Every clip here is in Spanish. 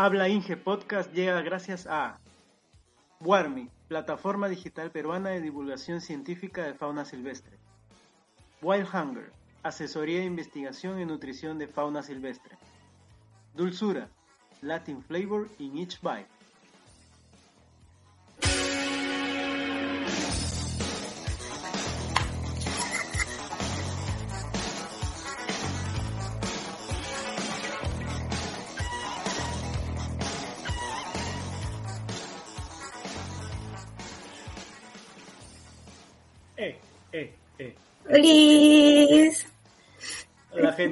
Habla Inge Podcast llega gracias a Warmi, plataforma digital peruana de divulgación científica de fauna silvestre. Wild Hunger, asesoría de investigación y nutrición de fauna silvestre. Dulzura, Latin flavor in each bite.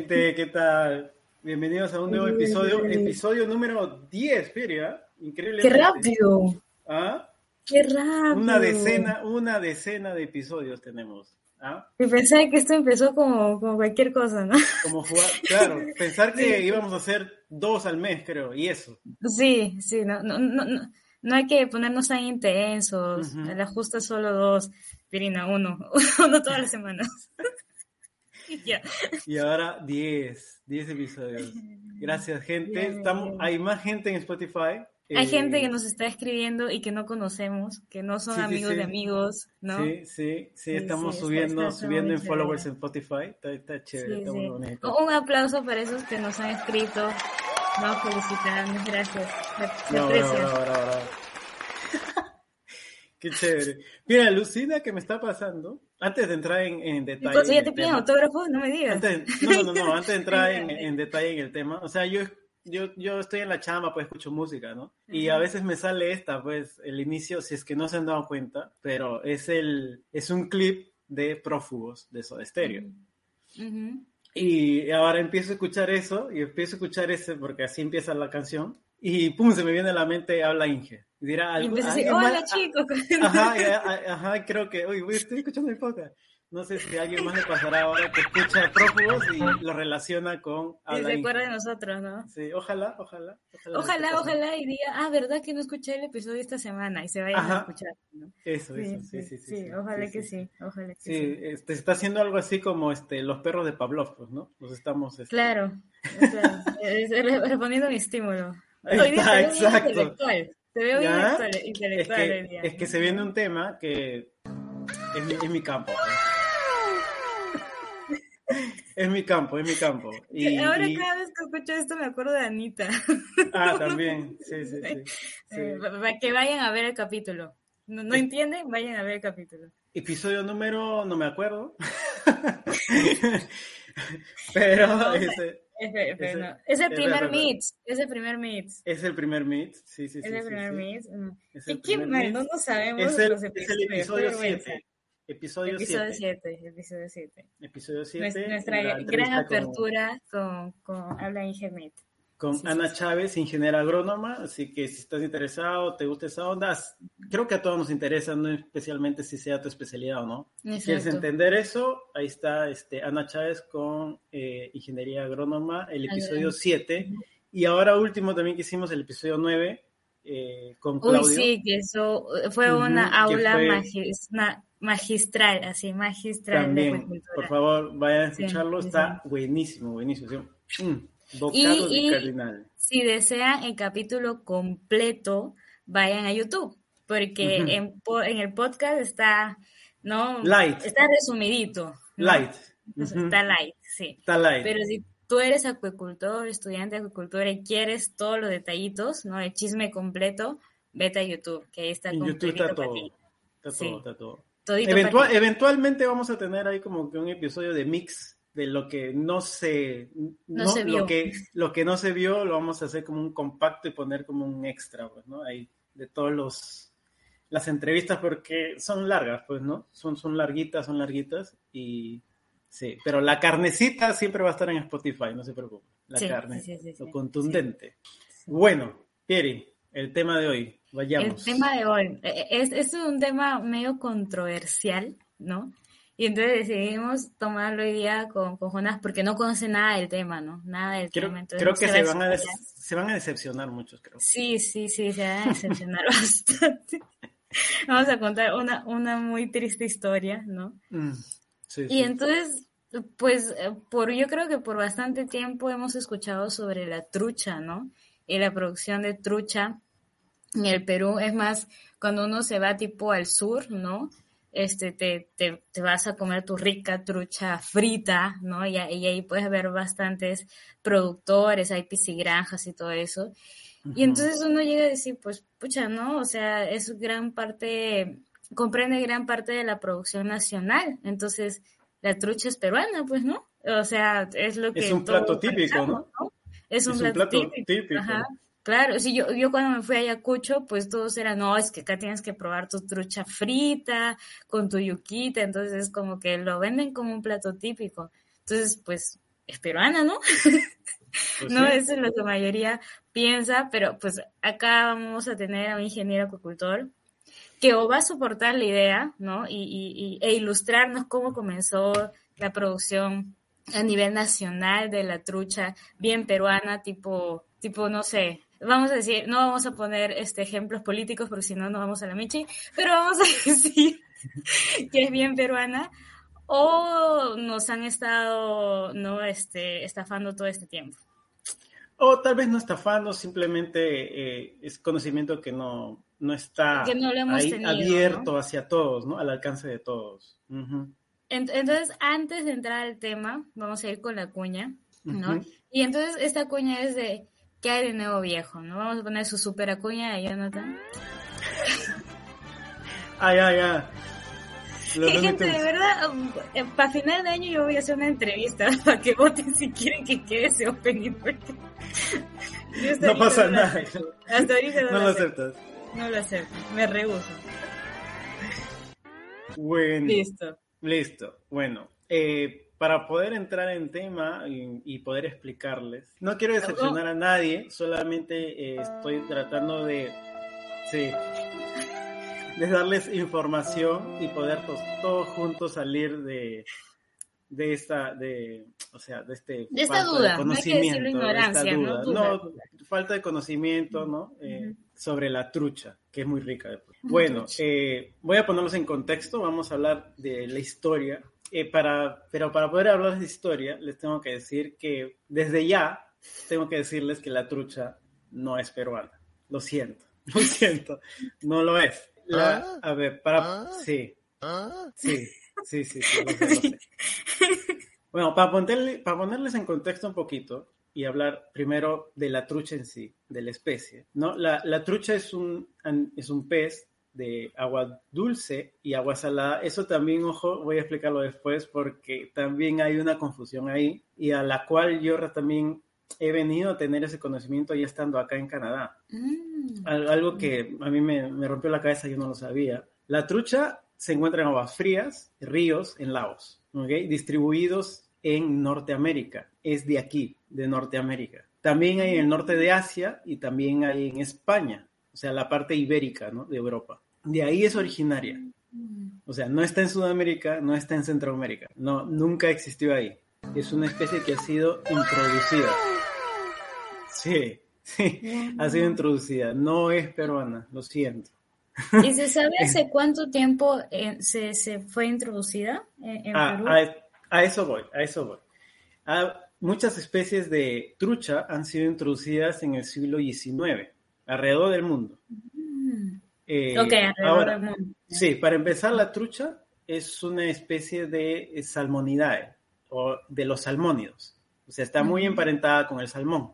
Gente, ¿qué tal? Bienvenidos a un nuevo episodio, episodio número 10, Feria. Increíble. ¡Qué rápido! ¿Ah? ¡Qué rápido! Una decena, una decena de episodios tenemos. ¿Ah? Y pensé que esto empezó como, como cualquier cosa, ¿no? Como jugar, claro, pensar que íbamos a hacer dos al mes, creo, y eso. Sí, sí, no, no, no, no, no hay que ponernos tan intensos. Ujú. El ajuste es solo dos, Pirina, uno, uno todas las semanas. Y ya. Y ahora 10, 10 episodios. Gracias, gente. Estamos, hay más gente en Spotify. Hay Eh, gente que nos está escribiendo y que no conocemos, que no son Sí, amigos sí. de amigos, ¿no? Sí, sí, sí, estamos sí, subiendo, está- está subiendo en followers chévere. en Spotify. Está, está chévere, está muy bonito. Un aplauso para esos que nos han escrito. No, felicitarnos, gracias. Se, se Bravo, aprecia. bravo, bravo. Qué chévere. Mira, Lucina, que me está pasando? Antes de entrar en, en detalle. Entonces, en ¿Ya el te piden tema- autógrafo? No me digas. Antes, no, no, no, antes de entrar en, en detalle en el tema, o sea, yo, yo, yo estoy en la chamba, pues escucho música, ¿no? Y a veces me sale esta, pues, el inicio, si es que no se han dado cuenta, pero es el, es un clip de Prófugos de Soda Stereo. Ujú. Y ahora empiezo a escuchar eso, y empiezo a escuchar ese, porque así empieza la canción, y pum, se me viene a la mente, habla Inge. Y dirá, Y algo, a decir, ¿alguien hola más? chicos. Ajá, y- a- ajá, creo que, uy, estoy escuchando el podcast. No sé si a alguien más le pasará ahora que escucha Prófugos y lo relaciona con Y se acuerda de nosotros, ¿no? Sí, ojalá, ojalá. Ojalá, Ojalá, ojalá y diga, ah, ¿verdad que no escuché el episodio esta semana? Y se vayan Ajá. a escuchar, ¿no? Eso, eso, sí, sí, sí. sí, ojalá que sí, ojalá que Sí, sí. este, está haciendo algo así como este, los perros de Pavlov, pues, ¿no? Los estamos... este, Claro, claro. Es- es respondiendo a mi estímulo. Hoy día está, te veo bien exacto. intelectual. Te veo bien ¿Ya? intelectual, Es hoy que, día. es que se viene un tema que es mi, es mi campo. Es mi campo, es mi campo. Y, Ahora y- cada vez que escucho esto me acuerdo de Anita. Ah, también, sí, sí, sí. sí. Eh, pa- para que vayan a ver el capítulo. ¿No, entienden? Vayan a ver el capítulo. Episodio número, no me acuerdo. Pero No, ese Ese- no. Es el primer meet. Es el primer meet. es el primer meet. Sí, sí, sí. Es el sí, primer sí. meet. mm. Es ¿Y el primer meet. No, no sabemos Es el, los es el episodios. episodio qué vergüenza. 7. Episodio Episodio 7. 7. Episodio 7. Episodio 7. Nuestra, gran con- apertura con, con Habla Ingemet. Con Sí, Ana sí. Chávez, ingeniera agrónoma. Así que si estás interesado, te gusta esa onda, creo que a todos nos interesa, no especialmente si sea tu especialidad o no. Si quieres Exacto. entender eso, ahí está este, Ana Chávez con eh, ingeniería agrónoma, el episodio 7. Y ahora último también que hicimos el episodio 9 eh, con Uy, Claudio. sí, que eso fue una que aula fue- magis- na- magistral, así, magistral de También, acuicultura. por favor, vayan a escucharlo, sí, está buenísimo, buenísimo. Mm, bocado Y- de cardinal. Si desean el capítulo completo, vayan a YouTube, porque en, po- en el podcast está, ¿no? Light. Está resumidito. ¿no? Light. Está light, sí. Está light. Pero si tú eres acuicultor, estudiante de acuicultura y quieres todos los detallitos, ¿no? El chisme completo, vete a YouTube, que ahí está en YouTube está todo. Está Sí. todo, está todo. Eventual- eventualmente vamos a tener ahí como que un episodio de mix de lo que no se, no, se vio. Lo, que, lo que no se vio lo vamos a hacer como un compacto y poner como un extra, pues, ¿no? Ahí de todos los las entrevistas porque son largas, pues, ¿no? Son, son larguitas, son larguitas y sí, pero la carnecita siempre va a estar en Spotify, no se preocupe. La Sí, carne, sí, sí, sí, lo contundente. Bueno, Pieri, el tema de hoy, El vayamos. tema de hoy eh, es, es un tema medio controversial, ¿no? Y entonces decidimos tomarlo hoy día con, con Jonas porque no conoce nada del tema, ¿no? Nada del Creo, tema. entonces creo no que va se van, a se van a decepcionar muchos, creo. Sí, sí, sí, se van a decepcionar bastante. Vamos a contar una, una muy triste historia, ¿no? Mm, sí, Y sí. entonces, pues, eh, por, yo creo que por bastante tiempo hemos escuchado sobre la trucha, ¿no? y la producción de trucha en el Perú. Es más, cuando uno se va tipo al sur, ¿no? Este, te, te, te vas a comer tu rica trucha frita, ¿no? Y, y, ahí puedes ver bastantes productores, hay piscigranjas y todo eso. Y entonces uno llega a decir, pues, pucha, ¿no? O sea, es gran parte, comprende gran parte de la producción nacional. Entonces, la trucha es peruana, pues, ¿no? O sea, es lo que... Es un plato típico, ¿no? Es un, plato, típico. Ajá. Claro, sí, yo, yo cuando me fui a Ayacucho, pues todos eran, no, es que acá tienes que probar tu trucha frita con tu yuquita, entonces como que lo venden como un plato típico. Entonces, pues, es peruana, ¿no? Pues no, eso es lo que la mayoría piensa, pero pues acá vamos a tener a un ingeniero acuicultor que o va a soportar la idea, ¿no? Y, y, e ilustrarnos cómo comenzó la producción a nivel nacional de la trucha bien peruana, tipo, tipo, no sé, vamos a decir, no vamos a poner este ejemplos políticos porque si no nos vamos a la michi, pero vamos a decir que es bien peruana o nos han estado no este estafando todo este tiempo. O tal vez no estafando, simplemente eh, es conocimiento que no, no está abierto hacia todos, ¿no? Al alcance de todos. Entonces, antes de entrar al tema, vamos a ir con la cuña, ¿no? Y entonces esta cuña es de ¿qué hay de nuevo viejo? ¿No? Vamos a poner su super acuña de Jonathan. ay, ay, ay. gente, de verdad, eh, para final de año yo voy a hacer una entrevista para que voten si quieren que quede ese opening. no pasa nada. Hasta ahorita no, no lo aceptas. No lo acepto, me rehuso. Bueno. Listo. Listo. Bueno, eh, para poder entrar en tema y, poder explicarles, no quiero decepcionar a nadie, solamente eh, estoy tratando de, sí, de darles información y poder todos juntos salir de, de esta, de, o sea, de este de esta duda, conocimiento, no ignorancia, ¿no? falta de conocimiento, ¿no? Eh, sobre la trucha, que es muy rica. Bueno, eh, voy a ponerlos en contexto, vamos a hablar de la historia, eh, para, pero para poder hablar de historia, les tengo que decir que desde ya tengo que decirles que la trucha no es peruana, lo siento, lo siento, no lo es. Ah. a ver, para, ah. sí, ah. sí, sí, sí, sí, Bueno, para, ponerle, para ponerles en contexto un poquito y hablar primero de la trucha en sí, de la especie. ¿no? La, la trucha es un, es un pez de agua dulce y agua salada. Eso también, ojo, voy a explicarlo después porque también hay una confusión ahí y a la cual yo también he venido a tener ese conocimiento ya estando acá en Canadá. Mm. Algo que a mí me, me rompió la cabeza, yo no lo sabía. La trucha se encuentra en aguas frías, ríos, en lagos, ¿okay? distribuidos en Norteamérica. Es de aquí, de Norteamérica. También hay en el norte de Asia y también hay en España, o sea, la parte ibérica ¿no? de Europa. De ahí es originaria. O sea, no está en Sudamérica, no está en Centroamérica. No, nunca existió ahí. Es una especie que ha sido introducida. Sí, sí, ha sido introducida. No es peruana, lo siento. ¿Y se sabe hace cuánto tiempo eh, se, se, fue introducida en, ah, Perú? A, eso voy, a eso voy. Ah, muchas especies de trucha han sido introducidas en el siglo XIX, alrededor del mundo. Eh, ok, mundo. Sí, para empezar, la trucha es una especie de salmonidae, o de los salmónidos. O sea, está muy emparentada con el salmón.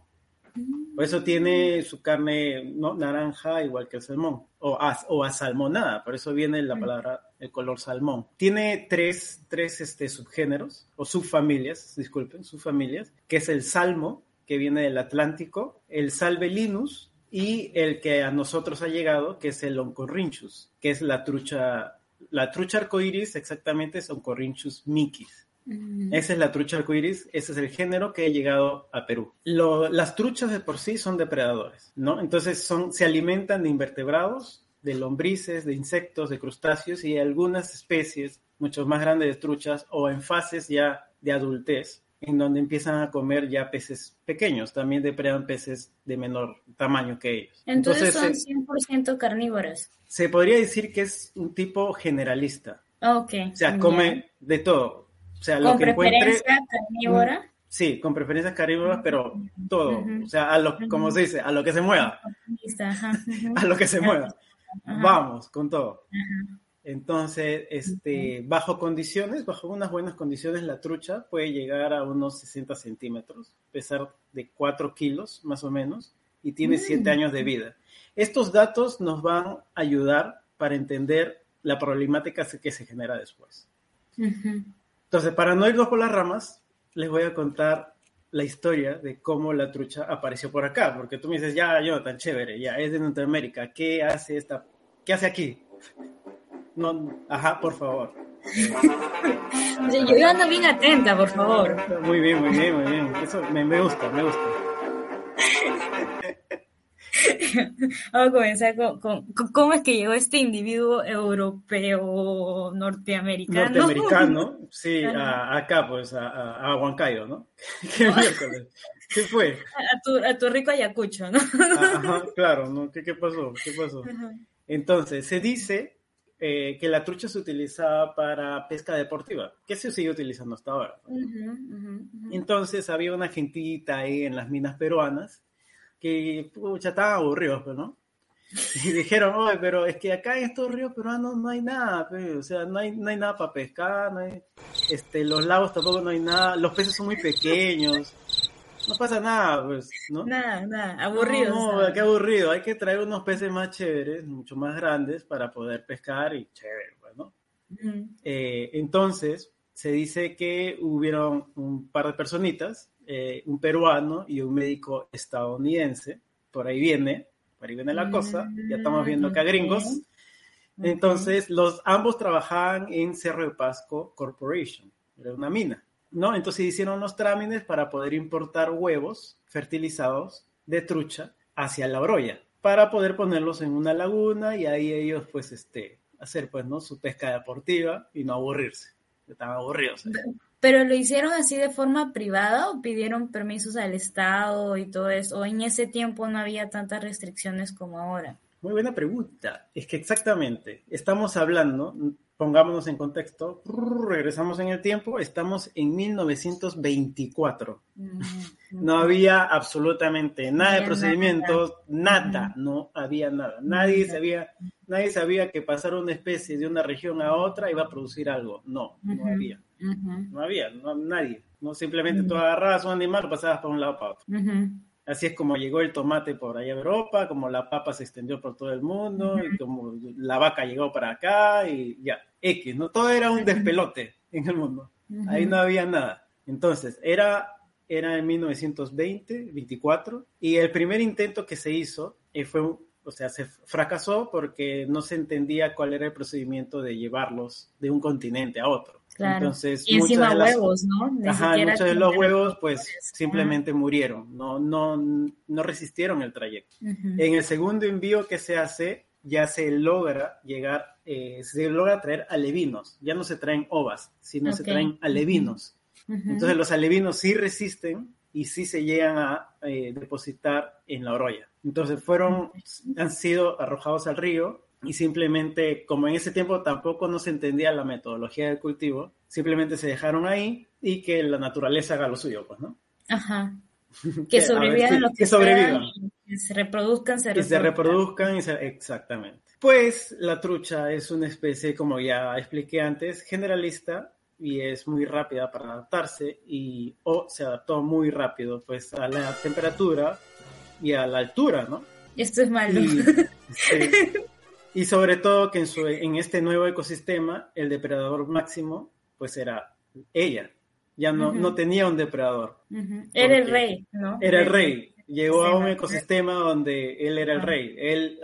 Por eso tiene su carne ¿no? naranja igual que el salmón, o, o asalmonada, por eso viene la palabra, el color salmón. Tiene tres, tres este, subgéneros, o subfamilias, disculpen, subfamilias, que es el salmo, que viene del Atlántico, el salvelinus y el que a nosotros ha llegado, que es el oncorrinchus, que es la trucha, la trucha arcoiris exactamente es oncorrinchus micis. Esa es la trucha arcoíris, ese es el género que ha llegado a Perú. las truchas de por sí son depredadores, ¿no? Entonces son, se alimentan de invertebrados, de lombrices, de insectos, de crustáceos y algunas especies mucho más grandes de truchas o en fases ya de adultez, en donde empiezan a comer ya peces pequeños, también depredan peces de menor tamaño que ellos. Entonces, son 100% carnívoros. Se podría decir que es un tipo generalista. Ok. O sea, come de todo, o sea, lo ¿Con que preferencia carnívora? Sí, con preferencias carnívoras, pero todo, o sea, a lo, como se dice, a lo que se mueva. a lo que se mueva. Vamos, con todo. Entonces, este, bajo condiciones, bajo unas buenas condiciones, la trucha puede llegar a unos 60 centímetros, pesar de 4 kilos más o menos, y tiene 7 mm. años de vida. Estos datos nos van a ayudar para entender la problemática que se genera después. Entonces, para no irnos por las ramas, les voy a contar la historia de cómo la trucha apareció por acá, porque tú me dices, ya, yo, tan chévere, ya, es de Norteamérica, ¿qué hace esta, qué hace aquí? No, ajá, por favor. Yo ando bien atenta, por favor. Muy bien, muy bien, muy bien. Eso me, me gusta, me gusta. Vamos a comenzar con, cómo es que llegó este individuo europeo norteamericano. Norteamericano, sí, acá pues, a, a, Huancayo, ¿no? ¿Qué, fue? A tu, rico Ayacucho, ¿no? Ajá, claro, ¿no? ¿Qué, qué pasó? ¿Qué pasó? Entonces, se dice eh, que la trucha se utilizaba para pesca deportiva, que se sigue utilizando hasta ahora. Entonces había una gentita ahí en las minas peruanas que, pucha, estaban aburridos, pues, ¿no? Y dijeron, oye, pero es que acá en estos ríos peruanos no hay nada, pues, o sea, no hay, no hay nada para pescar, no hay, este, los lagos tampoco no hay nada, los peces son muy pequeños, no pasa nada, pues, ¿no? Nada, nada, aburrido. No, no qué aburrido, hay que traer unos peces más chéveres, mucho más grandes para poder pescar y chévere, pues, ¿no? Eh, entonces, se dice que hubieron un par de personitas eh, un peruano y un médico estadounidense. Por ahí viene, por ahí viene la cosa. Ya estamos viendo acá gringos. Entonces, los ambos trabajaban en Cerro de Pasco Corporation, era una mina, ¿no? Entonces hicieron los trámites para poder importar huevos fertilizados de trucha hacia la Oroya, para poder ponerlos en una laguna y ahí ellos, pues, este, hacer, pues, ¿no? Su pesca deportiva y no aburrirse. Estaban aburridos. ¿eh? ¿Pero lo hicieron así de forma privada o pidieron permisos al Estado y todo eso? ¿O en ese tiempo no había tantas restricciones como ahora? Muy buena pregunta. Es que exactamente, estamos hablando, pongámonos en contexto, regresamos en el tiempo, estamos en 1924. No había absolutamente nada de procedimientos, nada, no había nada. Nadie sabía, nadie sabía que pasar una especie de una región a otra iba a producir algo. No, no había. No había, no, nadie. No simplemente tú agarrabas un animal, lo pasabas por un lado para otro. Así es como llegó el tomate por allá a Europa, como la papa se extendió por todo el mundo, y como la vaca llegó para acá, y ya, X, ¿no? Todo era un despelote en el mundo. Ahí no había nada. Entonces, era, era en 1920, 24, y el primer intento que se hizo eh, fue, o sea, se fracasó porque no se entendía cuál era el procedimiento de llevarlos de un continente a otro. Entonces, y encima huevos, ¿no? ajá, muchos de los huevos pues simplemente murieron, no, no, no resistieron el trayecto. En el segundo envío que se hace ya se logra llegar, eh, se logra traer alevinos, ya no se traen ovas, sino se traen alevinos. Entonces los alevinos sí resisten y sí se llegan a eh, depositar en la orolla. Entonces fueron, han sido arrojados al río y simplemente, como en ese tiempo tampoco no se entendía la metodología del cultivo, simplemente se dejaron ahí y que la naturaleza haga lo suyo, pues, ¿no? Ajá. Que sobrevivan los que, sobrevivan. Que se reproduzcan, se reproduzcan. Y se reproduzcan, y se... exactamente. Pues la trucha es una especie, como ya expliqué antes, generalista y es muy rápida para adaptarse y o se adaptó muy rápido pues a la temperatura y a la altura, ¿no? Esto es malo. Y sobre todo que en, su, en este nuevo ecosistema, el depredador máximo, pues era ella. Ya no, no tenía un depredador. Era el rey, ¿no? Era el rey. Llegó a un ecosistema donde él era el rey. Él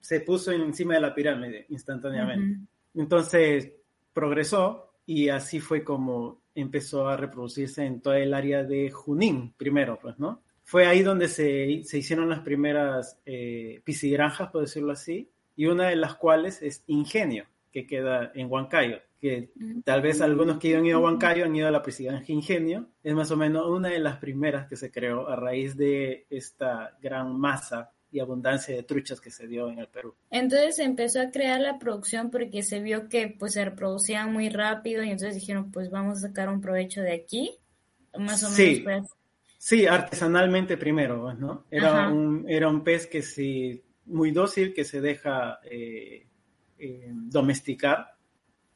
se puso encima de la pirámide instantáneamente. Entonces progresó y así fue como empezó a reproducirse en toda el área de Junín, primero, pues, ¿no? Fue ahí donde se, se hicieron las primeras eh, pisigranjas, por decirlo así, y una de las cuales es Ingenio, que queda en Huancayo, que tal vez algunos que han ido a Huancayo han ido a la presidencia Ingenio, es más o menos una de las primeras que se creó a raíz de esta gran masa y abundancia de truchas que se dio en el Perú. Entonces se empezó a crear la producción porque se vio que pues se reproducían muy rápido y entonces dijeron pues vamos a sacar un provecho de aquí más o menos. Pues. Sí, artesanalmente primero, ¿no? Era un, era un pez que sí, muy dócil, que se deja eh, eh, domesticar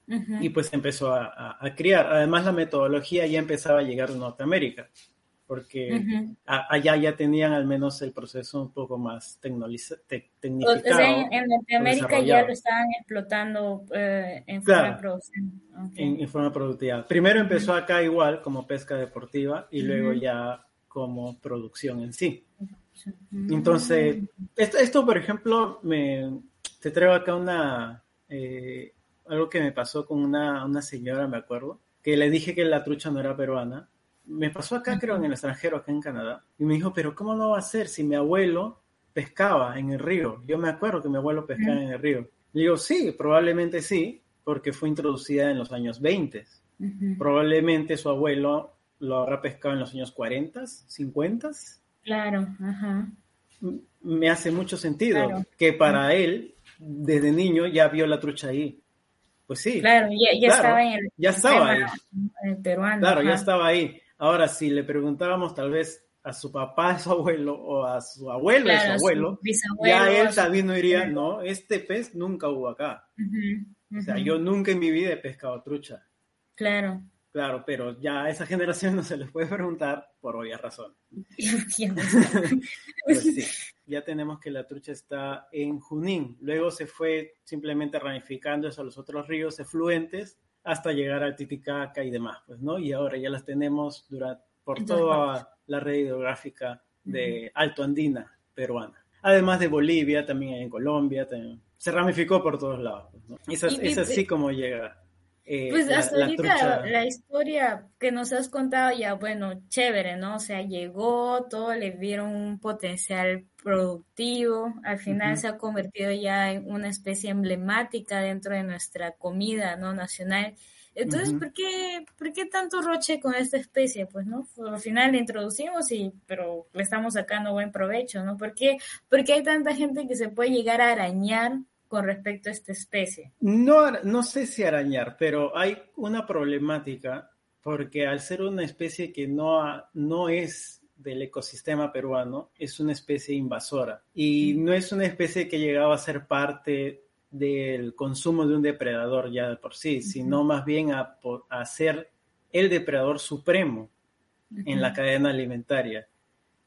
y pues empezó a, criar. Además, la metodología ya empezaba a llegar de Norteamérica, porque allá ya tenían al menos el proceso un poco más tecnificado. en, Norteamérica ya lo estaban explotando eh, en forma productiva. En, forma productiva. Primero empezó acá igual como pesca deportiva y luego ya como producción en sí. Entonces, esto, por ejemplo, me, te traigo acá una, eh, algo que me pasó con una, una, señora, me acuerdo, que le dije que la trucha no era peruana. Me pasó acá, creo, en el extranjero, acá en Canadá, y me dijo, pero ¿cómo no va a ser si mi abuelo pescaba en el río? Yo me acuerdo que mi abuelo pescaba en el río. Le digo, sí, probablemente sí, porque fue introducida en los años 20. Probablemente su abuelo lo habrá pescado en los años 40, 50. Claro, ajá. Me hace mucho sentido que para él, desde niño, ya vio la trucha ahí. Pues sí. Claro, ya, estaba en el, ya estaba ahí. peruano. Claro, ya estaba ahí. Ahora, si le preguntábamos tal vez a su papá, a su abuelo, o a su abuelo, a su abuelo, ya él también no diría, no, este pez nunca hubo acá. O sea, yo nunca en mi vida he pescado trucha. Claro. Claro, pero ya a esa generación no se les puede preguntar por obvia razón. pues sí, ya tenemos que la trucha está en Junín. Luego se fue simplemente ramificando eso a los otros ríos efluentes hasta llegar al Titicaca y demás, pues, ¿no? Y ahora ya las tenemos durante, por toda la red hidrográfica de Alto Andina peruana. Además de Bolivia, también en Colombia, se ramificó por todos lados. Pues, ¿no? es así como llega eh, pues hasta ahorita la historia que nos has contado ya, bueno, chévere, ¿no? O sea, llegó, todo le vieron un potencial productivo, al final se ha convertido ya en una especie emblemática dentro de nuestra comida, ¿no? Nacional. Entonces, ¿por, qué, ¿por qué tanto roche con esta especie? Pues, ¿no? Al final la introducimos y, pero le estamos sacando buen provecho, ¿no? ¿Por qué, porque hay tanta gente que se puede llegar a arañar con respecto a esta especie? No, no sé si arañar, pero hay una problemática porque al ser una especie que no, no es del ecosistema peruano, es una especie invasora y no es una especie que llegaba a ser parte del consumo de un depredador ya de por sí, sino más bien a, a, ser el depredador supremo en la cadena alimentaria.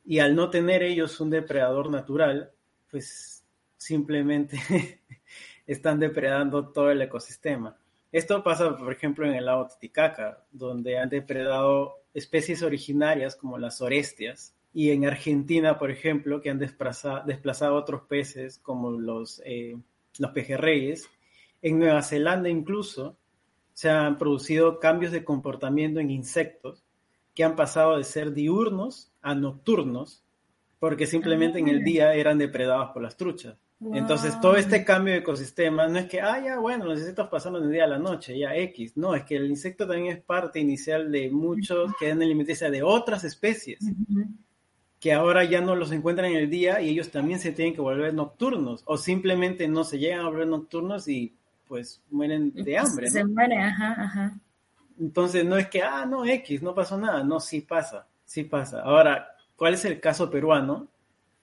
Y al no tener ellos un depredador natural, pues simplemente están depredando todo el ecosistema. Esto pasa, por ejemplo, en el lago Titicaca, donde han depredado especies originarias como las orestias, y en Argentina, por ejemplo, que han desplazado, desplazado otros peces como los, eh, los pejerreyes. En Nueva Zelanda incluso se han producido cambios de comportamiento en insectos que han pasado de ser diurnos a nocturnos, porque simplemente en el ah. día eran depredados por las truchas. Entonces, todo este cambio de ecosistema no es que, ah, ya, bueno, los insectos pasaron del día a la noche, ya X. No, es que el insecto también es parte inicial de muchos que dan alimentación de otras especies, que ahora ya no los encuentran en el día y ellos también se tienen que volver nocturnos, o simplemente no se llegan a volver nocturnos y pues mueren de hambre. Se mueren, ajá, ajá. Entonces, no es que, ah, no, X, no pasó nada. No, sí pasa, sí pasa. Ahora, ¿cuál es el caso peruano?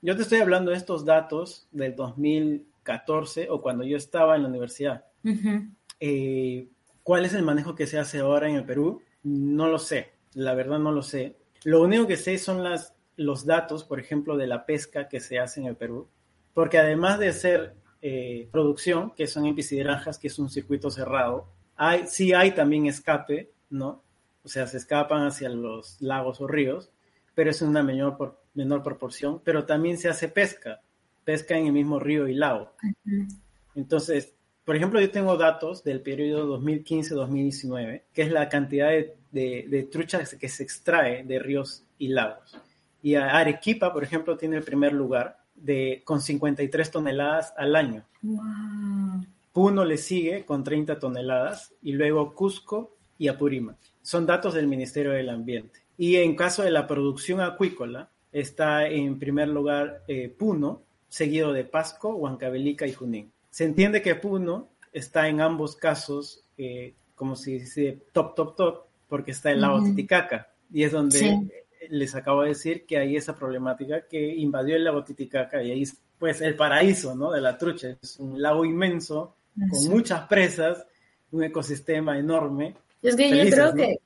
Yo te estoy hablando de estos datos del 2014 o cuando yo estaba en la universidad. Eh, ¿Cuál es el manejo que se hace ahora en el Perú? No lo sé, la verdad no lo sé. Lo único que sé son las, los datos, por ejemplo, de la pesca que se hace en el Perú, porque además de ser eh, producción, que son granjas, que es un circuito cerrado, hay, sí hay también escape, ¿no? O sea, se escapan hacia los lagos o ríos, pero es una menor, menor proporción, pero también se hace pesca, pesca en el mismo río y lago. Entonces, por ejemplo, yo tengo datos del periodo 2015-2019, que es la cantidad de, de, truchas que se extrae de ríos y lagos. Y Arequipa, por ejemplo, tiene el primer lugar de, con 53 toneladas al año. Puno le sigue con 30 toneladas y luego Cusco y Apurímac. Son datos del Ministerio del Ambiente. Y en caso de la producción acuícola, está en primer lugar eh, Puno, seguido de Pasco, Huancavelica y Junín. Se entiende que Puno está en ambos casos, eh, como si dice top, top, top, porque está el lago Titicaca. Y es donde les acabo de decir que hay esa problemática que invadió el lago Titicaca y ahí es pues el paraíso, ¿no? De la trucha. Es un lago inmenso con muchas presas, un ecosistema enorme. Es que yo creo que,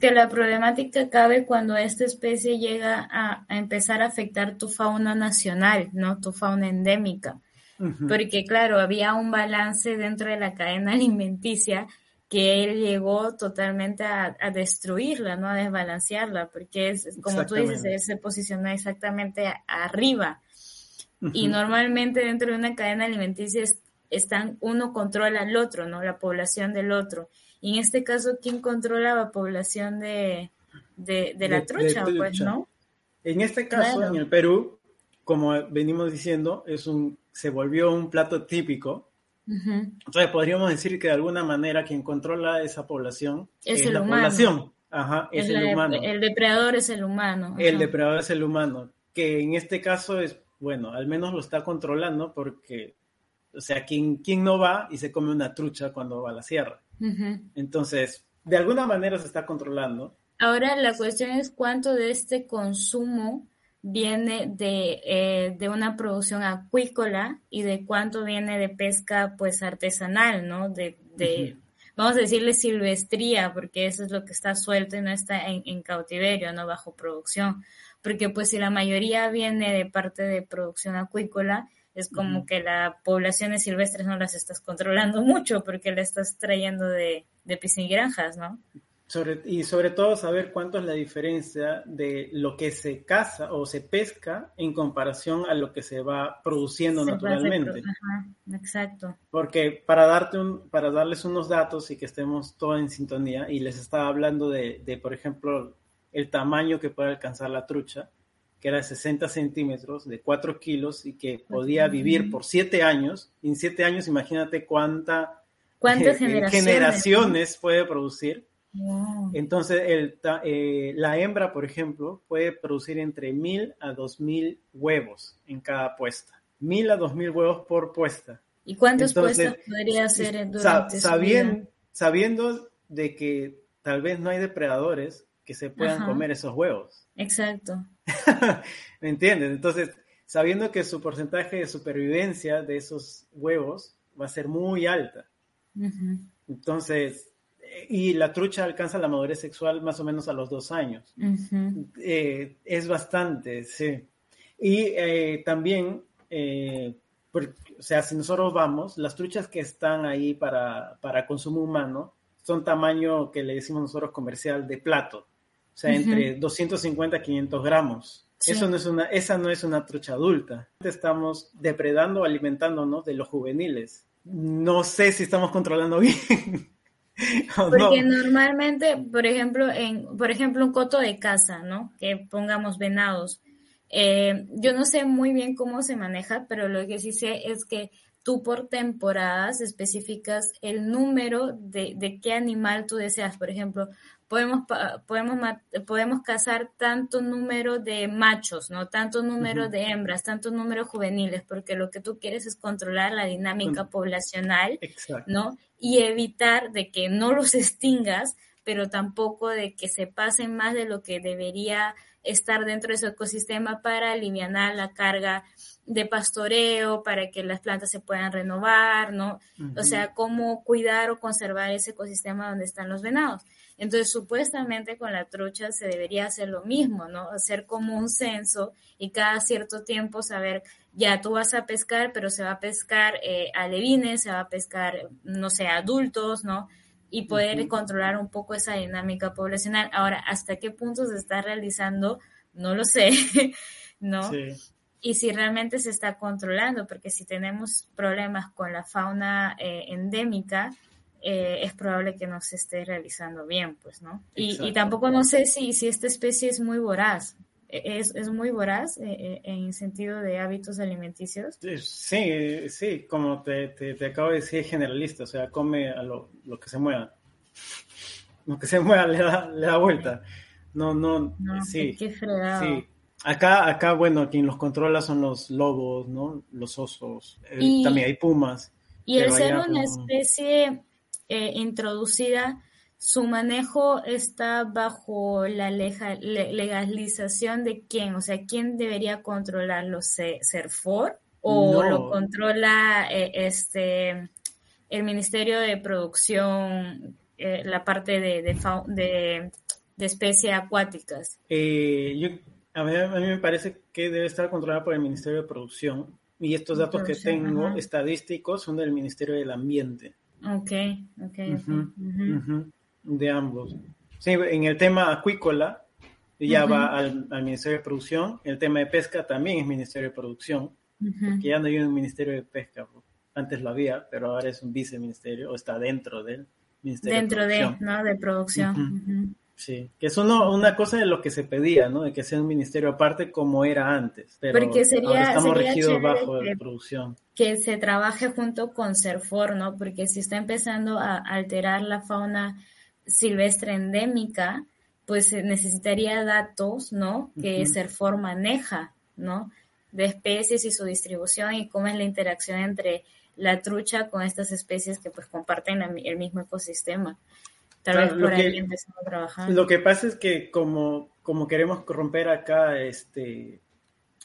que la problemática cabe cuando esta especie llega a, empezar a afectar tu fauna nacional, ¿no? Tu fauna endémica. Porque claro, había un balance dentro de la cadena alimenticia que él llegó totalmente a, destruirla, ¿no? A desbalancearla, porque es, como tú dices, él se posiciona exactamente arriba. Y normalmente dentro de una cadena alimenticia están, uno controla al otro, ¿no? La población del otro. Y en este caso, ¿quién controla la población de, la trucha, pues, no? En este caso, en el Perú, como venimos diciendo, es un, se volvió un plato típico. Entonces podríamos decir que de alguna manera quien controla esa población es, la población. Ajá, es, el humano. El depredador es el humano. El depredador es el humano, que en este caso es, bueno, al menos lo está controlando porque, o sea, ¿quién, quién no va y se come una trucha cuando va a la sierra? Entonces, de alguna manera se está controlando. Ahora la cuestión es cuánto de este consumo viene de, eh, de, una producción acuícola y de cuánto viene de pesca pues artesanal, ¿no? De, de vamos a decirle silvestría, porque eso es lo que está suelto y no está en, en, cautiverio, no bajo producción. Porque pues si la mayoría viene de parte de producción acuícola, es como que las poblaciones silvestres no las estás controlando mucho porque la estás trayendo de, de piscigranjas, ¿no? Sobre, y sobre todo saber cuánto es la diferencia de lo que se caza o se pesca en comparación a lo que se va produciendo naturalmente. Ajá, exacto. Porque para darte un, para darles unos datos y que estemos todos en sintonía, y les estaba hablando de, de por ejemplo, el tamaño que puede alcanzar la trucha que era de 60 centímetros, de 4 kilos y que podía vivir por 7 años. En 7 años, imagínate cuánta, ¿Cuántas eh, eh, generaciones, puede producir. Entonces, el, eh, la hembra, por ejemplo, puede producir entre 1000 a 2000 huevos en cada puesta. 1000 a 2000 huevos por puesta. ¿Y cuántas puestas podría hacer durante sabiendo, sabiendo de que tal vez no hay depredadores que se puedan comer esos huevos. Exacto. ¿Me entiendes? Entonces, sabiendo que su porcentaje de supervivencia de esos huevos va a ser muy alta. Entonces, y la trucha alcanza la madurez sexual más o menos a los dos años. Eh, es bastante, sí. Y eh, también, eh, o sea, si nosotros vamos, las truchas que están ahí para, para consumo humano son tamaño que le decimos nosotros comercial de plato. O sea, entre 250 y 500 gramos. Eso no es una, esa no es una trucha adulta. Estamos depredando alimentándonos de los juveniles. No sé si estamos controlando bien. Porque normalmente, por ejemplo, en, por ejemplo, un coto de casa, ¿no? Que pongamos venados. Eh, yo no sé muy bien cómo se maneja, pero lo que sí sé es que tú por temporadas especificas el número de, de qué animal tú deseas. Por ejemplo, podemos, podemos, podemos cazar tanto número de machos, ¿no? Tanto número de hembras, tanto número juveniles, porque lo que tú quieres es controlar la dinámica poblacional, ¿no? Y evitar de que no los extingas, pero tampoco de que se pasen más de lo que debería estar dentro de su ecosistema para aliviar la carga de pastoreo, para que las plantas se puedan renovar, ¿no? O sea, cómo cuidar o conservar ese ecosistema donde están los venados. Entonces, supuestamente con la trucha se debería hacer lo mismo, ¿no? Hacer como un censo y cada cierto tiempo saber, ya tú vas a pescar, pero se va a pescar eh, alevines, se va a pescar, no sé, adultos, ¿no? Y poder controlar un poco esa dinámica poblacional. Ahora, ¿hasta qué punto se está realizando? No lo sé, ¿no? Y si realmente se está controlando, porque si tenemos problemas con la fauna eh, endémica, eh, es probable que no se esté realizando bien, pues, ¿no? Y, tampoco no sé si, si esta especie es muy voraz. E, ¿Es, es muy voraz eh, eh, en sentido de hábitos alimenticios? Sí, sí, como te, te, acabo de decir, generalista, o sea, come a lo, lo, que se mueva. Lo que se mueva le da, le da vuelta. No, no, sí. Qué fregado. Sí. Acá, acá, bueno, quien los controla son los lobos, ¿no? Los osos. también hay pumas. Y el ser una especie eh, introducida, su manejo está bajo la legalización de quién, o sea, quién debería controlarlo, ¿Serfor? ¿O lo controla eh, este el Ministerio de Producción, eh, la parte de, de, de, especies acuáticas? Eh, a, mí, a, mí, me parece que debe estar controlada por el Ministerio de Producción y estos datos que tengo estadísticos son del Ministerio del Ambiente. Ok, ok. De ambos. Sí, en el tema acuícola ya va al, Ministerio de Producción. El tema de pesca también es Ministerio de Producción, porque ya no hay un Ministerio de Pesca. Antes lo había, pero ahora es un viceministerio o está dentro del Ministerio dentro de Producción. Dentro de, ¿no? De producción. Sí, que es una cosa de lo que se pedía, ¿no? De que sea un ministerio aparte como era antes. Pero Porque sería, ahora estamos regidos bajo de producción. Que se trabaje junto con CERFOR, ¿no? Porque si está empezando a alterar la fauna silvestre endémica, pues necesitaría datos, ¿no? Que CERFOR maneja, ¿no? De especies y su distribución y cómo es la interacción entre la trucha con estas especies que pues comparten el mismo ecosistema. Tal vez por ahí empezamos a trabajar. Lo que pasa es que como, como queremos romper acá este,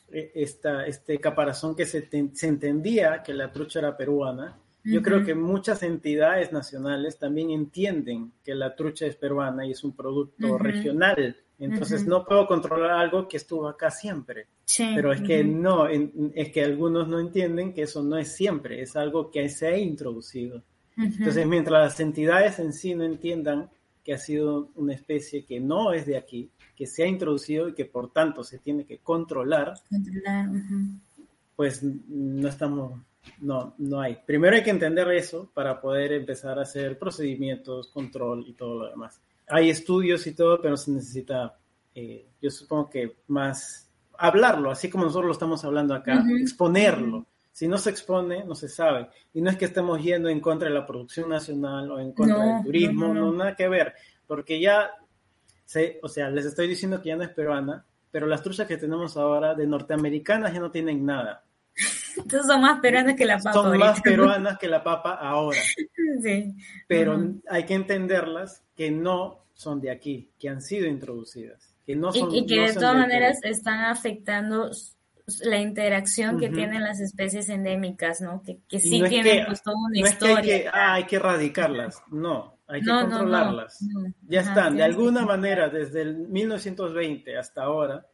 e, esta, este caparazón que se, se entendía que la trucha era peruana, yo creo que muchas entidades nacionales también entienden que la trucha es peruana y es un producto regional. Entonces no puedo controlar algo que estuvo acá siempre. Pero es que no, es que algunos no entienden que eso no es siempre, es algo que se ha introducido. Entonces, mientras las entidades en sí no entiendan que ha sido una especie que no es de aquí, que se ha introducido y que por tanto se tiene que controlar, pues no estamos, no, no hay. Primero hay que entender eso para poder empezar a hacer procedimientos, control y todo lo demás. Hay estudios y todo, pero se necesita, eh, yo supongo que más hablarlo, así como nosotros lo estamos hablando acá, exponerlo si no se expone, no se sabe. Y no es que estemos yendo en contra de la producción nacional o en contra del turismo, no, nada que ver, porque ya, sé, o sea, les estoy diciendo que ya no es peruana, pero las truchas que tenemos ahora de norteamericanas ya no tienen nada. Entonces son más peruanas que la papa. Son más peruanas que la papa ahora. Sí. Pero hay que entenderlas que no son de aquí, que han sido introducidas. Que no son, y, que de todas maneras están afectando la interacción que tienen las especies endémicas, ¿no? Que, que sí tienen pues toda una historia. Ah, hay que, erradicarlas, no, hay que controlarlas. ya están, de alguna manera, desde el 1920 hasta ahora,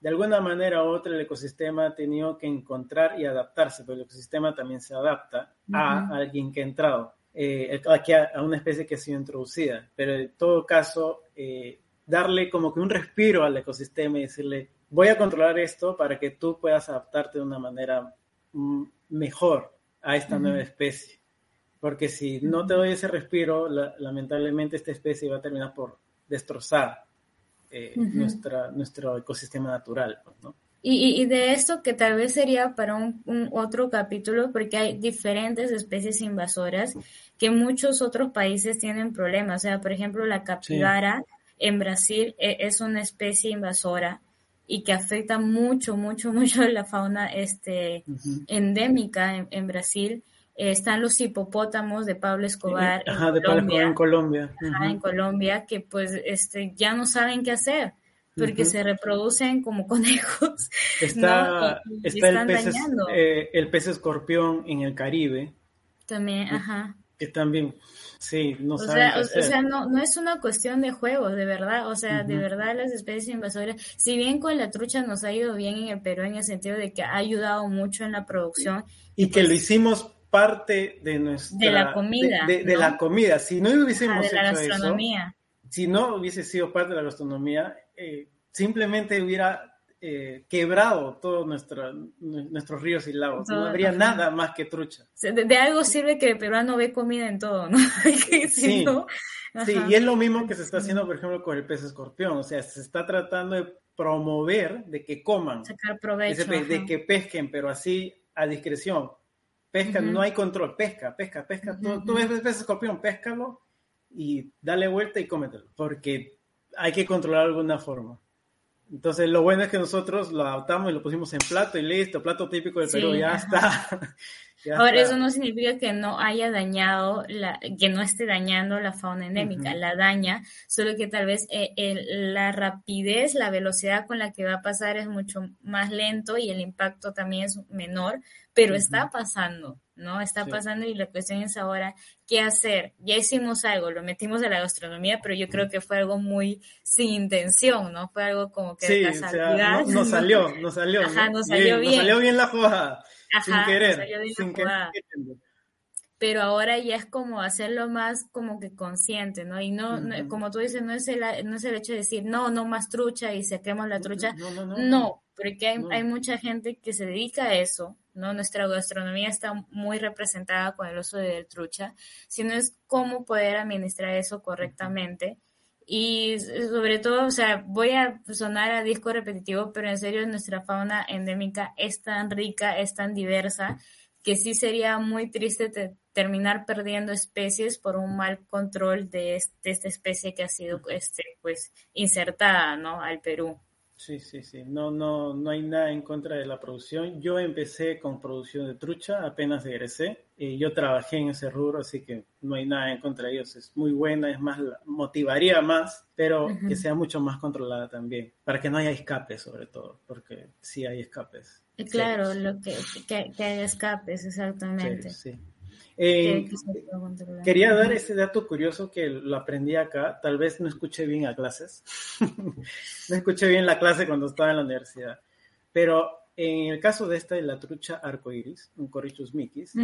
de alguna manera u otra el ecosistema ha tenido que encontrar y adaptarse, pero el ecosistema también se adapta a alguien que ha entrado, eh, aquí a, una especie que ha sido introducida, pero en todo caso, eh, darle como que un respiro al ecosistema y decirle, voy a controlar esto para que tú puedas adaptarte de una manera mm, mejor a esta nueva especie. Porque si no te doy ese respiro, lamentablemente esta especie va a terminar por destrozar eh, nuestra, nuestro ecosistema natural. Pues, ¿no? Y, de esto que tal vez sería para un, otro capítulo, porque hay diferentes especies invasoras que muchos otros países tienen problemas. O sea, por ejemplo, la capibara en Brasil e, es una especie invasora y que afecta mucho, mucho, mucho la fauna este, endémica en, Brasil. Eh, están los hipopótamos de Pablo Escobar, en, Colombia, en Colombia. en Colombia, que pues este, ya no saben qué hacer porque se reproducen como conejos. Está, está el, pez, eh, el pez escorpión en el Caribe. También, ajá. Que también Sí, no o sea, o, sea, no, no es una cuestión de juegos, de verdad. O sea, de verdad las especies invasoras, si bien con la trucha nos ha ido bien en el Perú en el sentido de que ha ayudado mucho en la producción. Y, que lo pues hicimos parte de nuestra... De la comida. De, la comida. Si no hubiésemos hecho eso, si no hubiese sido parte de la gastronomía, eh, simplemente hubiera eh, quebrado todos nuestro, nuestros ríos y lagos. no habría nada más que trucha. De, algo sirve que el peruano ve comida en todo, ¿no? sí, sí, y es lo mismo que se está haciendo, por ejemplo, con el pez escorpión. O sea, se está tratando de promover de que coman. Sacar provecho. de que pesquen, pero así a discreción. Pesca, no hay control. Pesca, pesca, pesca. tú, ves el pez escorpión, péscalo y dale vuelta y cómetelo. Porque hay que controlar de alguna forma. Entonces, lo bueno es que nosotros lo adaptamos y lo pusimos en plato y listo, plato típico del Perú, ya está. Ahora, eso no significa que no haya dañado, la, que no esté dañando la fauna endémica, la daña, solo que tal vez eh, la rapidez, la velocidad con la que va a pasar es mucho más lento y el impacto también es menor, pero está pasando, ¿no? Está pasando y la cuestión es ahora qué hacer. Ya hicimos algo, lo metimos a la gastronomía, pero yo creo que fue algo muy sin intención, ¿no? Fue algo como que de casualidad. no, nos salió, nos salió. Ajá, nos salió bien. Nos salió bien la jugada. Sin querer. sin querer. Pero ahora ya es como hacerlo más como que consciente, ¿no? Y no, como tú dices, no es, el, no es el hecho de decir, no, no más trucha y saquemos la trucha. No, no, no. no porque hay, hay mucha gente que se dedica a eso, ¿no? Nuestra gastronomía está muy representada con el uso del trucha, sino es cómo poder administrar eso correctamente. Y sobre todo, o sea, voy a sonar a disco repetitivo, pero en serio nuestra fauna endémica es tan rica, es tan diversa, que sí sería muy triste terminar perdiendo especies por un mal control de, de, esta especie que ha sido este, pues, insertada ¿no? al Perú. Sí, sí, sí. No, no, no hay nada en contra de la producción. Yo empecé con producción de trucha, apenas egresé. Y yo trabajé en ese rubro, así que no hay nada en contra de ellos. Es muy buena, es más, motivaría más, pero que sea mucho más controlada también, para que no haya escapes sobre todo, porque sí hay escapes. Claro, lo que, que, que haya escapes, exactamente. Sí, sí. Eh, quería dar ese dato curioso que lo aprendí acá. Tal vez no escuché bien a clases. no escuché bien la clase cuando estaba en la universidad. Pero en el caso de esta de la trucha arcoiris, un Corichus micis,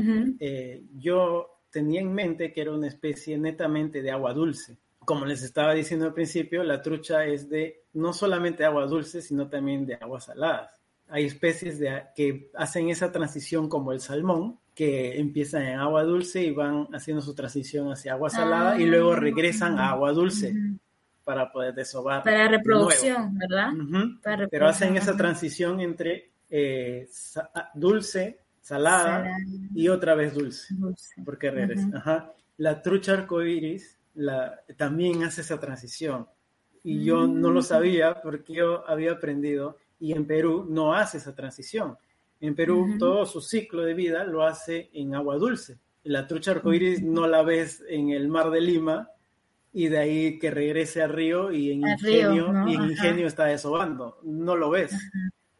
eh, yo tenía en mente que era una especie netamente de agua dulce. Como les estaba diciendo al principio, la trucha es de no solamente agua dulce, sino también de aguas saladas. Hay especies de, que hacen esa transición como el salmón, que empiezan en agua dulce y van haciendo su transición hacia agua salada y luego ah. regresan a agua dulce para poder desovar. Para reproducción, ¿verdad? Pero hacen esa transición entre eh, ah, dulce, salada, y otra vez dulce, porque regresa. La trucha arcoíris la, también hace esa transición. Y yo no lo mm. sabía porque yo había aprendido y en Perú no hace esa transición en Perú, todo su ciclo de vida lo hace en agua dulce. La trucha arcoíris no la ves en el mar de Lima y de ahí que regrese al río y en ingenio, y en ingenio está desobando. No lo ves,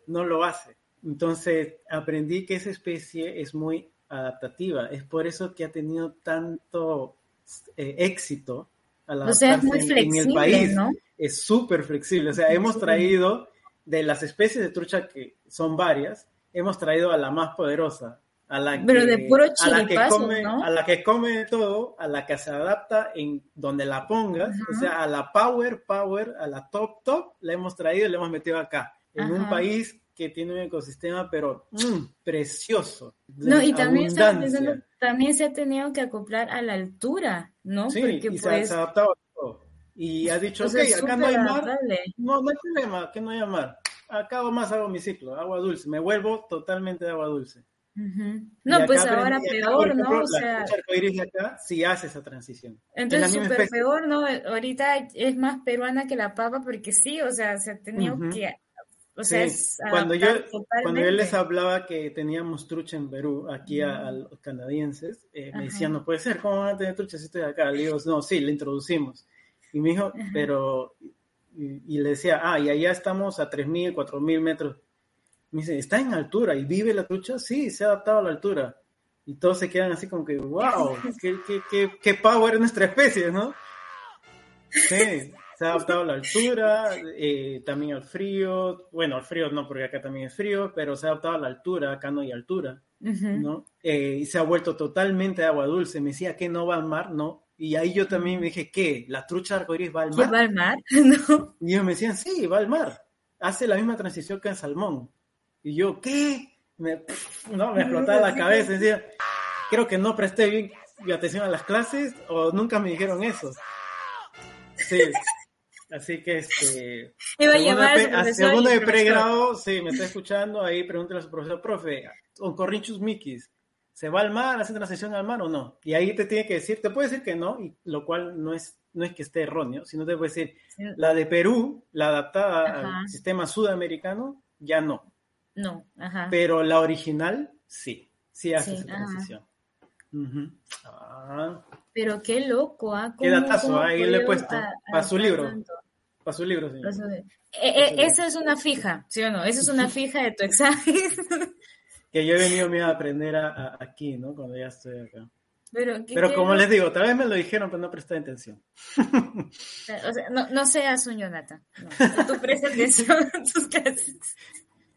no lo hace. Entonces aprendí que esa especie es muy adaptativa. Es por eso que ha tenido tanto eh, éxito a la en, el país. Es súper flexible. O sea, hemos traído de las especies de trucha que son varias, hemos traído a la más poderosa, a la que, a la que come, a la que come todo, a la que se adapta en donde la pongas, o sea, a la power, power, a la top, top, la hemos traído y la hemos metido acá, en un país que tiene un ecosistema, pero mm, precioso. No, y también, también se ha tenido que acoplar a la altura, ¿no? Sí, Porque, y se, ha pues adaptado a todo. Y ha dicho, ok, acá no hay mar, no, no hay problema, que no hay mar acabo más hago mi ciclo, agua dulce, me vuelvo totalmente de agua dulce. No, pues ahora peor, ¿no? O sea, acá sí hace esa transición. Entonces súper peor, ¿no? Ahorita es más peruana que la papa porque sí, o sea, se ha tenido que... O sea, es cuando yo cuando yo les hablaba que teníamos trucha en Perú, aquí a, los canadienses, eh, me decían, no puede ser, ¿cómo van a tener trucha si estoy acá? Le digo, no, sí, le introducimos. Y me dijo, pero y, le decía, ah, y allá estamos a 3.000, 4.000 metros. Me dice, ¿está en altura y vive la trucha? Sí, se ha adaptado a la altura. Y todos se quedan así como que, wow, qué, qué, qué, qué power es nuestra especie, ¿no? Sí, se ha adaptado a la altura, eh, también al frío, bueno, al frío no, porque acá también es frío, pero se ha adaptado a la altura, acá no hay altura, ¿no? Eh, y se ha vuelto totalmente agua dulce. Me decía que no va al mar, no, y ahí yo también me dije, ¿qué? ¿La trucha arcoíris va al mar? ¿Va al mar? ¿No? Y ellos me decían, sí, va al mar. Hace la misma transición que en salmón. Y yo, ¿qué? Me, no, me explotaba la cabeza. Decía, creo que no presté bien atención a las clases o nunca me dijeron eso. Sí. Así que este. Iba a llamar a, segundo de pregrado, sí, me está escuchando, ahí pregúntale a su profesor, profe, con Corrinchus Mikis, ¿se va al mar, hace transición al mar o no? Y ahí te tiene que decir, te puede decir que no, y lo cual no es, no es que esté erróneo, sino te puede decir, la de Perú, la adaptada al sistema sudamericano, ya no. No, ajá. Pero la original, sí. sí hace esa transición. ah. Pero qué loco, ¿ah? Qué datazo, ahí le he puesto, para su libro. Para su libro, señor. Eh, eh, esa es una fija, ¿sí o no? Esa es una fija de tu examen. que yo he venido a aprender aquí, ¿no? Cuando ya estoy acá. Pero, como les digo, tal vez me lo dijeron, pero no presté atención. O sea, no, no seas un Jonathan. No, tú prestas atención a tus clases.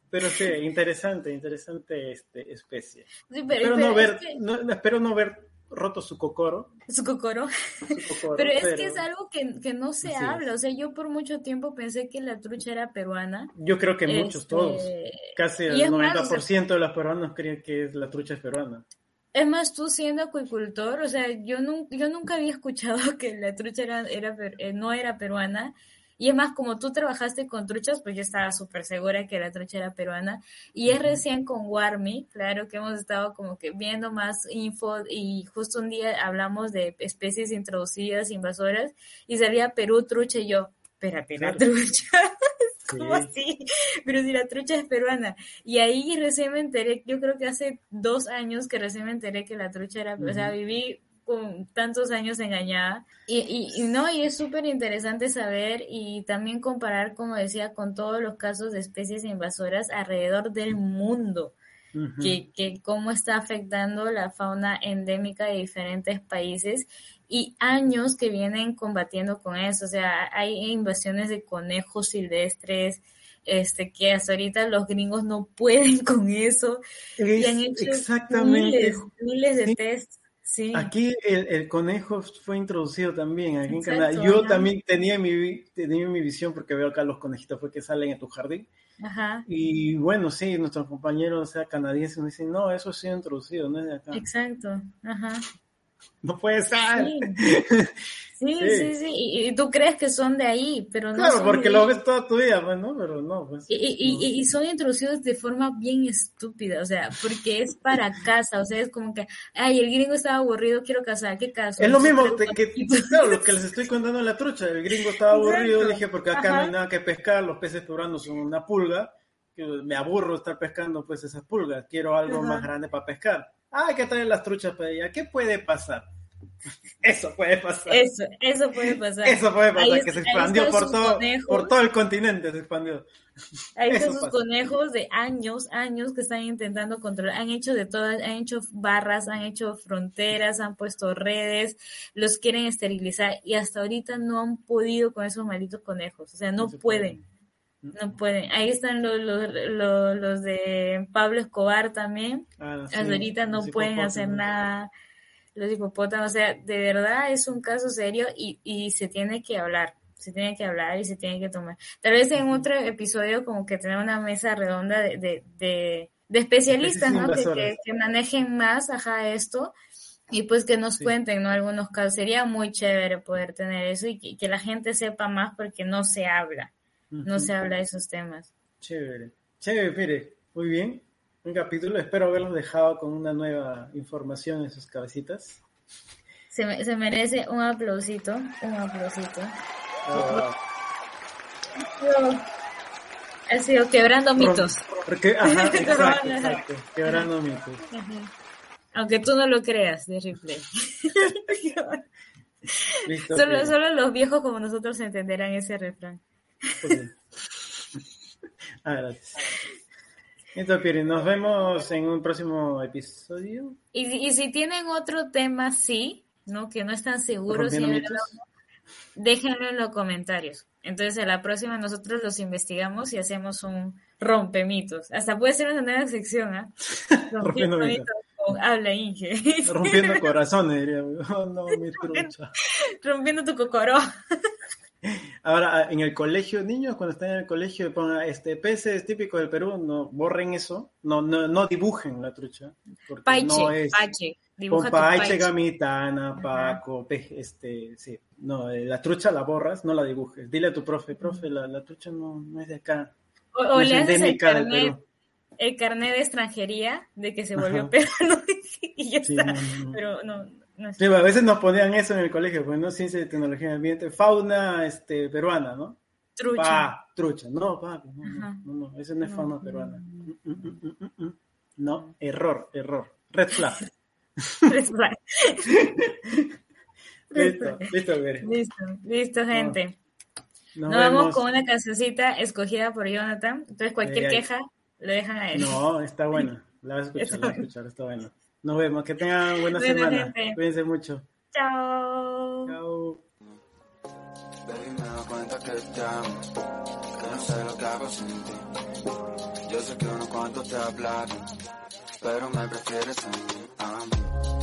Pero sí, interesante, interesante este, especie. espero, no ver, no, espero no ver roto su cocoro. Su cocoro. pero es que es algo que, que no se habla. O sea, yo por mucho tiempo pensé que la trucha era peruana. Yo creo que muchos, todos. Este, Casi el 90% de los peruanos creen que la trucha es peruana. Es más, tú siendo acuicultor, o sea, yo, yo nunca había escuchado que la trucha era, era, eh, no era peruana. Y es más, como tú trabajaste con truchas, pues yo estaba súper segura que la trucha era peruana. Y es recién con Warmi, claro, que hemos estado como que viendo más info y justo un día hablamos de especies introducidas, invasoras, y salía Perú trucha y yo, espérate, la trucha. ¿Cómo así? Pero si la trucha es peruana. Y ahí recién me enteré, yo creo que hace dos años que recién me enteré que la trucha era, o sea, viví con tantos años engañada. Y, y, no, y es súper interesante saber y también comparar, como decía, con todos los casos de especies invasoras alrededor del mundo. que, que cómo está afectando la fauna endémica de diferentes países y años que vienen combatiendo con eso. O sea, hay invasiones de conejos silvestres, este, que hasta ahorita los gringos no pueden con eso. y han hecho Exactamente. miles, de tests. Sí. Aquí el, conejo fue introducido también aquí en Canadá. Yo también tenía mi, tenía mi visión porque veo acá los conejitos fue que salen en tu jardín. Ajá. Y bueno, sí, nuestros compañeros, o sea, canadienses, me dicen, no, eso ha sido introducido, no es de acá. Exacto, ajá. No puede ser. Sí. Sí, sí, Y, tú crees que son de ahí, pero no. Claro, porque lo ves toda tu vida, pues, ¿no? Pero no, pues. Y, y, son introducidos de forma bien estúpida, o sea, porque es para casa, o sea, es como que, ay, el gringo estaba aburrido, quiero casar, ¿qué caso? Es lo mismo que, claro, lo que les estoy contando en la trucha, el gringo estaba aburrido, dije, porque acá no hay nada que pescar, los peces peruanos son una pulga, que me aburro estar pescando, pues, esas pulgas, quiero algo más grande para pescar. Ah, hay que traer las truchas para allá. ¿Qué puede pasar? Eso puede pasar. Eso, eso puede pasar. Eso puede pasar, que se expandió por todo, por todo el continente, se expandió. Hay esos conejos de años, años que están intentando controlar, han hecho de todas, han hecho barras, han hecho fronteras, han puesto redes, los quieren esterilizar y hasta ahorita no han podido con esos malditos conejos, o sea, no, pueden. No pueden. Ahí están los, los, los, de Pablo Escobar también. Ah, hasta ahorita no pueden hacer nada los hipopótamos. O sea, de verdad es un caso serio y, y se tiene que hablar. Se tiene que hablar y se tiene que tomar. Tal vez en otro episodio como que tener una mesa redonda de, de, de, especialistas, ¿no? Que, que, manejen más, ajá, esto y pues que nos cuenten, ¿no? Algunos casos. Sería muy chévere poder tener eso y que, la gente sepa más porque no se habla, no se habla de esos temas. Chévere, chévere, mire, muy bien un capítulo. Espero haberlos dejado con una nueva información en sus cabecitas. Se, se merece un aplausito, un aplausito. Oh. Ha sido quebrando mitos. Porque, ajá, exacto, exacto, quebrando mitos. Aunque tú no lo creas, de replay. solo, solo los viejos como nosotros entenderán ese refrán. ah, gracias. Entonces, nos vemos en un próximo episodio. Y, si tienen otro tema, sí, ¿no? Que no están seguros, déjenlo en los comentarios. Entonces, a la próxima nosotros los investigamos y hacemos un rompemitos. Hasta puede ser una nueva sección, ¿ah? Rompiendo mitos. Habla Inge. Rompiendo corazones, diría. Oh, no, mi Rompiendo tu cocoró. Ahora, en el colegio, niños, cuando están en el colegio, pongan este peces típico del Perú, no borren eso, no, no, no dibujen la trucha. Porque no es. Paiche. Dibuja paiche, gamitana, paco, este, sí. No, eh, la trucha la borras, no la dibujes. Dile a tu profe, profe, la, la trucha no, no, es de acá. O, le haces el carnet, el carnet de extranjería de que se volvió peruano y ya está. Pero no, Sí, a veces nos ponían eso en el colegio, pues, ¿no? Ciencia de tecnología del ambiente, fauna este, peruana, ¿no? Trucha. Pa, trucha, no, pa, no, no, no, eso no es fauna peruana. No, error, error. Red flag. Red flag. listo, listo, Listo, listo, gente. Nos, vemos con una cancioncita escogida por Jonathan. Entonces, cualquier queja le dejan a él. No, está buena. La vas a escuchar, la vas a escuchar, está bueno. Nos vemos, que tengan buena semana. Cuídense mucho. Chao. Chao. Baby, me doy cuenta que te amo, que no sé lo que hago sin ti. Yo sé que uno cuanto te hablaron, pero me prefieres a mí, a mí.